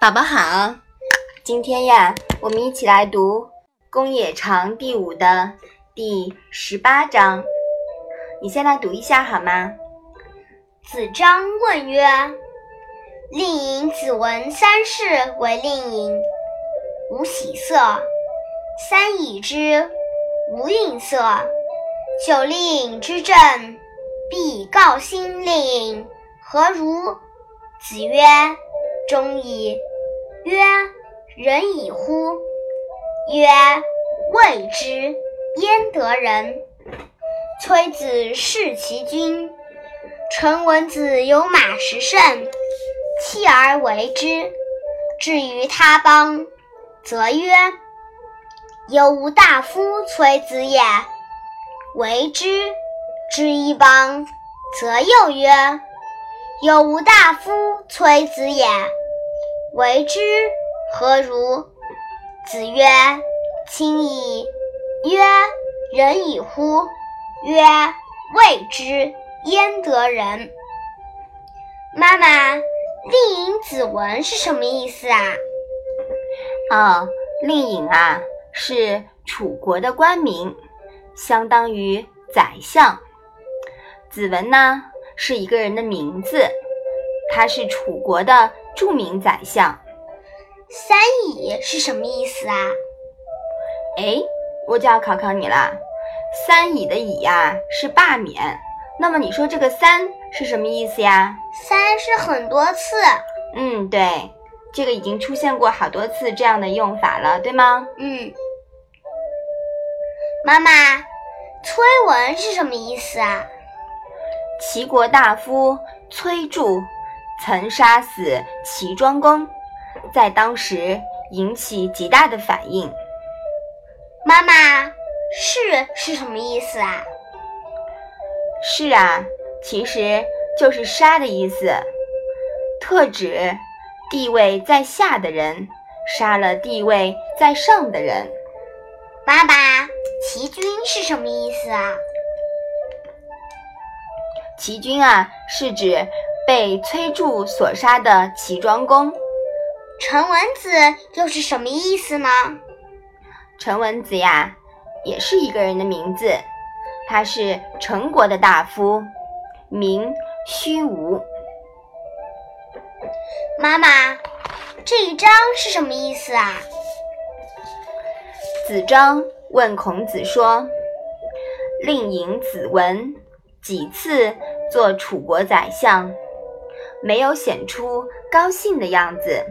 宝宝好，今天呀，我们一起来读《公冶长》第五的第十八章。你先来读一下好吗？子张问曰：“令尹子文三世为令尹，无喜色；三已之，无愠色。九令之政，必告新令尹，何如？”子曰：“忠矣。”曰：“仁矣乎？”曰：“未之，焉得仁？”崔子弑其君。臣闻子有马十乘，弃而为之。至于他邦，则曰：“有无大夫崔子也，为之。”至一邦，则又曰：“有无大夫崔子也。”为之何如？子曰：“亲矣。”曰：“仁矣乎？”曰：“未之，焉得仁？”妈妈，令尹子文是什么意思啊？哦，令尹啊，是楚国的官名，相当于宰相。子文呢，是一个人的名字，他是楚国的。著名宰相，三乙是什么意思啊？哎，我就要考考你啦。三乙的乙呀是罢免，那么你说这个三是什么意思呀？三是很多次。嗯，对，这个已经出现过好多次这样的用法了，对吗？嗯。妈妈，崔文是什么意思啊？齐国大夫崔杼。曾杀死齐庄公，在当时引起极大的反应。妈妈，是是什么意思啊？是啊，其实就是杀的意思，特指地位在下的人杀了地位在上的人。爸爸，齐军是什么意思啊？齐军啊，是指。被崔杼所杀的齐庄公，陈文子又是什么意思呢？陈文子呀，也是一个人的名字，他是陈国的大夫，名虚无。妈妈，这一章是什么意思啊？子张问孔子说：“令尹子文几次做楚国宰相？”没有显出高兴的样子，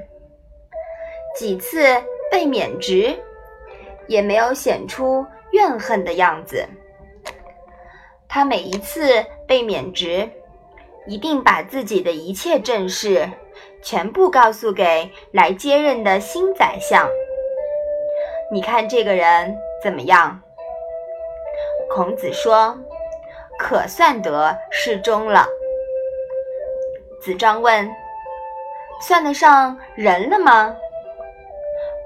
几次被免职，也没有显出怨恨的样子。他每一次被免职，一定把自己的一切政事全部告诉给来接任的新宰相。你看这个人怎么样？孔子说：“可算得是忠了。”子张问：“算得上人了吗？”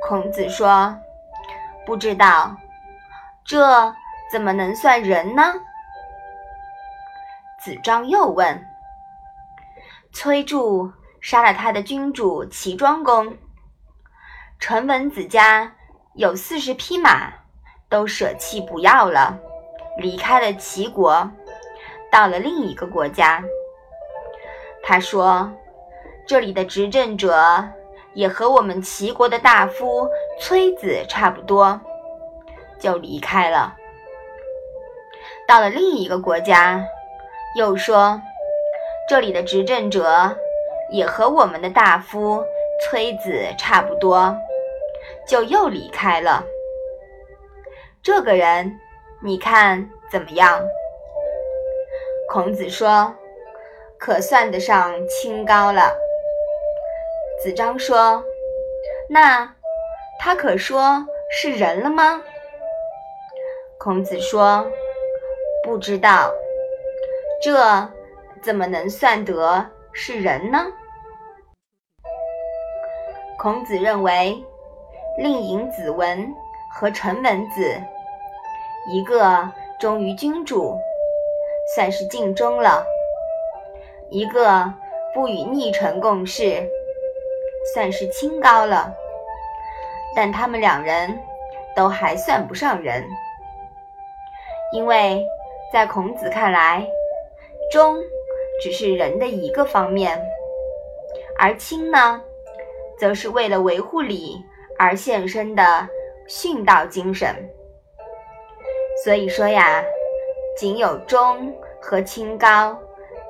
孔子说：“不知道，这怎么能算人呢？”子张又问：“崔杼杀了他的君主齐庄公，陈文子家有四十匹马，都舍弃不要了，离开了齐国，到了另一个国家。”他说：“这里的执政者也和我们齐国的大夫崔子差不多，就离开了。到了另一个国家，又说这里的执政者也和我们的大夫崔子差不多，就又离开了。这个人，你看怎么样？”孔子说。可算得上清高了。子张说：“那他可说是人了吗？”孔子说：“不知道，这怎么能算得是人呢？”孔子认为，令尹子文和陈文子，一个忠于君主，算是尽忠了。一个不与逆臣共事，算是清高了，但他们两人都还算不上人，因为在孔子看来，忠只是人的一个方面，而清呢，则是为了维护礼而献身的殉道精神。所以说呀，仅有忠和清高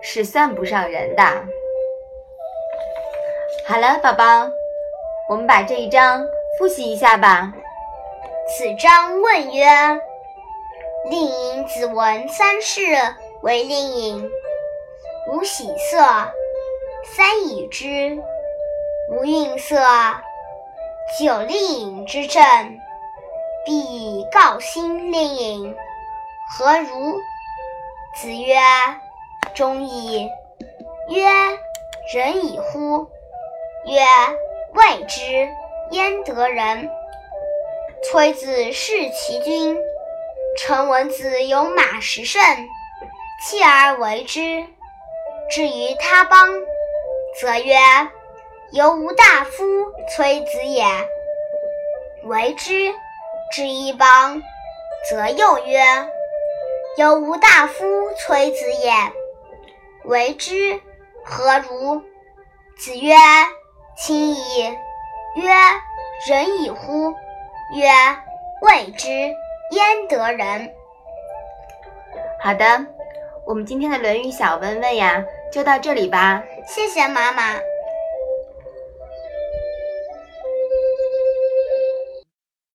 是算不上人的。好了，宝宝，我们把这一章复习一下吧。子章问曰：“令尹子闻三世为令尹，无喜色。三已之，无愠色。久令尹之政，必以告兴令尹，何如？”子曰：“中矣。”曰：“仁矣乎？”曰：“未之，焉得仁？”崔子弑其君，臣闻子有马十乘，弃而为之。至于他邦，则曰：“犹吾大夫崔子也，为之。”至一邦，则又曰：“犹吾大夫崔子也，为之。”何如？子曰。亲矣。曰：仁矣乎？曰：未之，焉得仁？好的，我们今天的《论语》小问问呀，就到这里吧。谢谢妈妈。